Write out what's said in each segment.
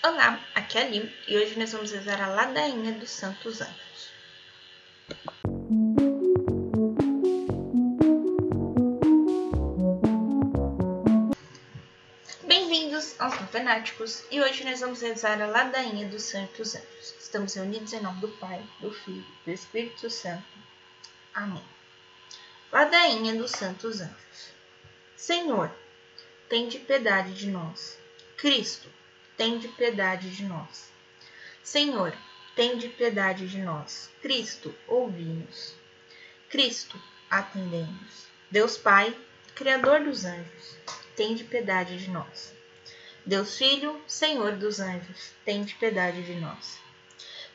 Olá, aqui é a Lim e hoje nós vamos rezar a ladainha dos Santos Anjos. Bem-vindos aos Fanáticos e hoje nós vamos rezar a ladainha dos Santos Anjos. Estamos reunidos em nome do Pai, do Filho e do Espírito Santo. Amém. Ladainha dos Santos Anjos. Senhor, tende piedade de nós. Cristo, tende piedade de nós. Senhor, tende piedade de nós. Cristo, ouvi-nos. Cristo, atendemos. Deus Pai, Criador dos anjos, tende piedade de nós. Deus Filho, Senhor dos anjos, tende piedade de nós.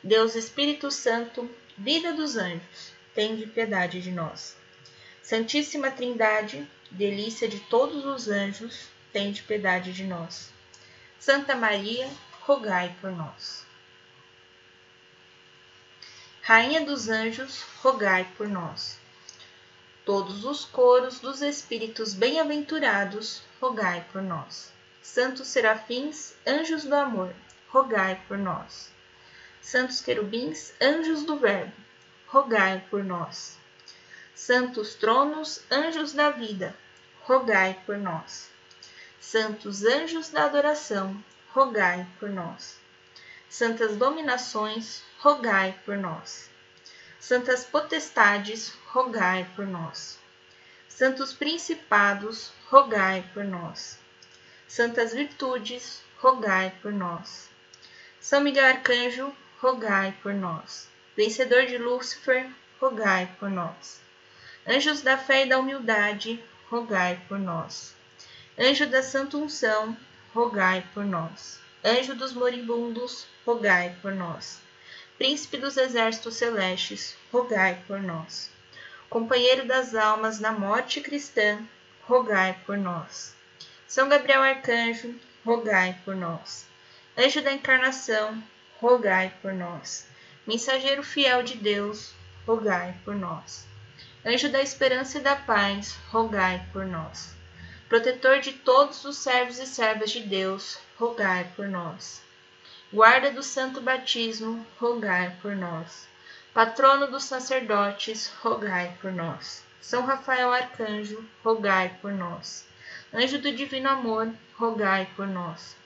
Deus Espírito Santo, vida dos anjos, tende piedade de nós. Santíssima Trindade, delícia de todos os anjos, tende piedade de nós. Santa Maria, rogai por nós. Rainha dos anjos, rogai por nós. Todos os coros dos espíritos bem-aventurados, rogai por nós. Santos serafins, anjos do amor, rogai por nós. Santos querubins, anjos do Verbo, rogai por nós. Santos tronos, anjos da vida, rogai por nós. Santos anjos da adoração, rogai por nós. Santas dominações, rogai por nós. Santas potestades, rogai por nós. Santos principados, rogai por nós. Santas virtudes, rogai por nós. São Miguel Arcanjo, rogai por nós. Vencedor de Lúcifer, rogai por nós. Anjos da fé e da humildade, rogai por nós. Anjo da Santa Unção, rogai por nós. Anjo dos moribundos, rogai por nós. Príncipe dos exércitos celestes, rogai por nós. Companheiro das almas na morte cristã, rogai por nós. São Gabriel Arcanjo, rogai por nós. Anjo da encarnação, rogai por nós. Mensageiro fiel de Deus, rogai por nós. Anjo da esperança e da paz, rogai por nós protetor de todos os servos e servas de Deus, rogai por nós. Guarda do santo batismo, rogai por nós. Patrono dos sacerdotes, rogai por nós. São Rafael Arcanjo, rogai por nós. Anjo do divino amor, rogai por nós.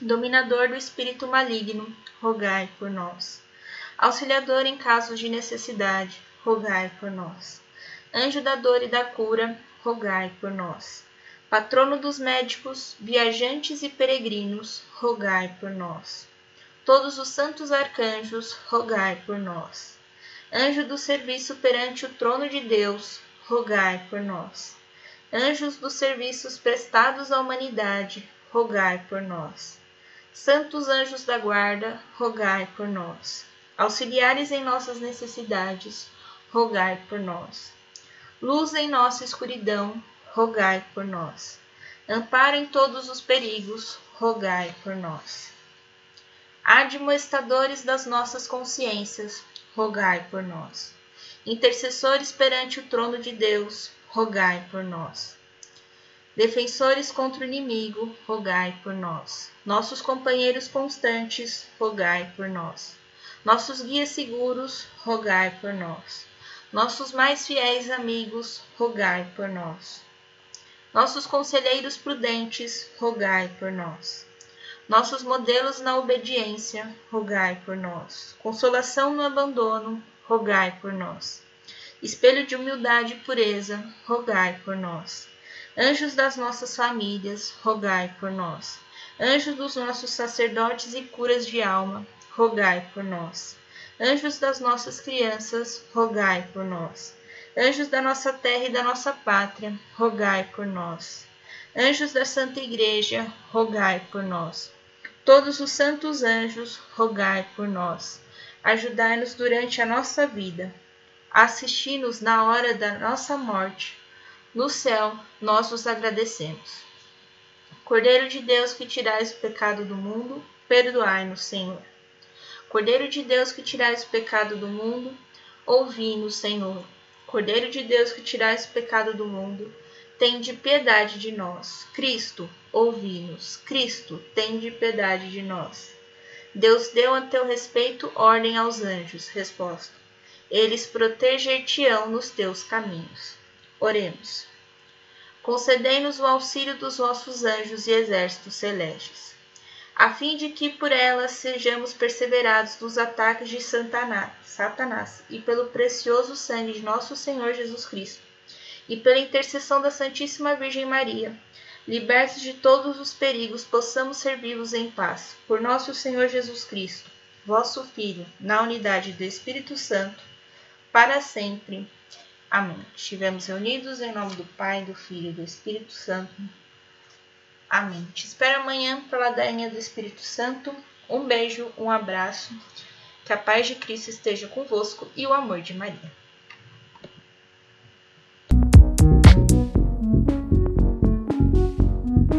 Dominador do espírito maligno, rogai por nós. Auxiliador em casos de necessidade, rogai por nós. Anjo da dor e da cura, rogai por nós patrono dos médicos, viajantes e peregrinos, rogai por nós. Todos os santos arcanjos, rogai por nós. Anjo do serviço perante o trono de Deus, rogai por nós. Anjos dos serviços prestados à humanidade, rogai por nós. Santos anjos da guarda, rogai por nós. Auxiliares em nossas necessidades, rogai por nós. Luz em nossa escuridão, rogai por nós. Amparo em todos os perigos, rogai por nós. Admoestadores das nossas consciências, rogai por nós. Intercessores perante o trono de Deus, rogai por nós. Defensores contra o inimigo, rogai por nós. Nossos companheiros constantes, rogai por nós. Nossos guias seguros, rogai por nós. Nossos mais fiéis amigos, rogai por nós nossos conselheiros prudentes, rogai por nós. Nossos modelos na obediência, rogai por nós. Consolação no abandono, rogai por nós. Espelho de humildade e pureza, rogai por nós. Anjos das nossas famílias, rogai por nós. Anjos dos nossos sacerdotes e curas de alma, rogai por nós. Anjos das nossas crianças, rogai por nós. Anjos da nossa terra e da nossa pátria, rogai por nós. Anjos da Santa Igreja, rogai por nós. Todos os santos anjos, rogai por nós. Ajudai-nos durante a nossa vida. Assisti-nos na hora da nossa morte. No céu, nós vos agradecemos. Cordeiro de Deus que tirais o pecado do mundo, perdoai-nos, Senhor. Cordeiro de Deus que tirais o pecado do mundo, ouvi-nos, Senhor. Cordeiro de Deus que tirais o pecado do mundo, tende piedade de nós. Cristo, ouvi-nos. Cristo, tende piedade de nós. Deus deu a teu respeito ordem aos anjos. Resposta. Eles proteger-te-ão nos teus caminhos. Oremos. Concedei-nos o auxílio dos vossos anjos e exércitos celestes, a fim de que por elas sejamos perseverados dos ataques de Satanás e pelo precioso sangue de nosso Senhor Jesus Cristo e pela intercessão da Santíssima Virgem Maria, libertos de todos os perigos, possamos servi-vos em paz. Por nosso Senhor Jesus Cristo, vosso Filho, na unidade do Espírito Santo, para sempre. Amém. Estivemos reunidos em nome do Pai, do Filho e do Espírito Santo. Amém. Te espero amanhã para a ladainha do Espírito Santo. Um beijo, um abraço. Que a paz de Cristo esteja convosco e o amor de Maria.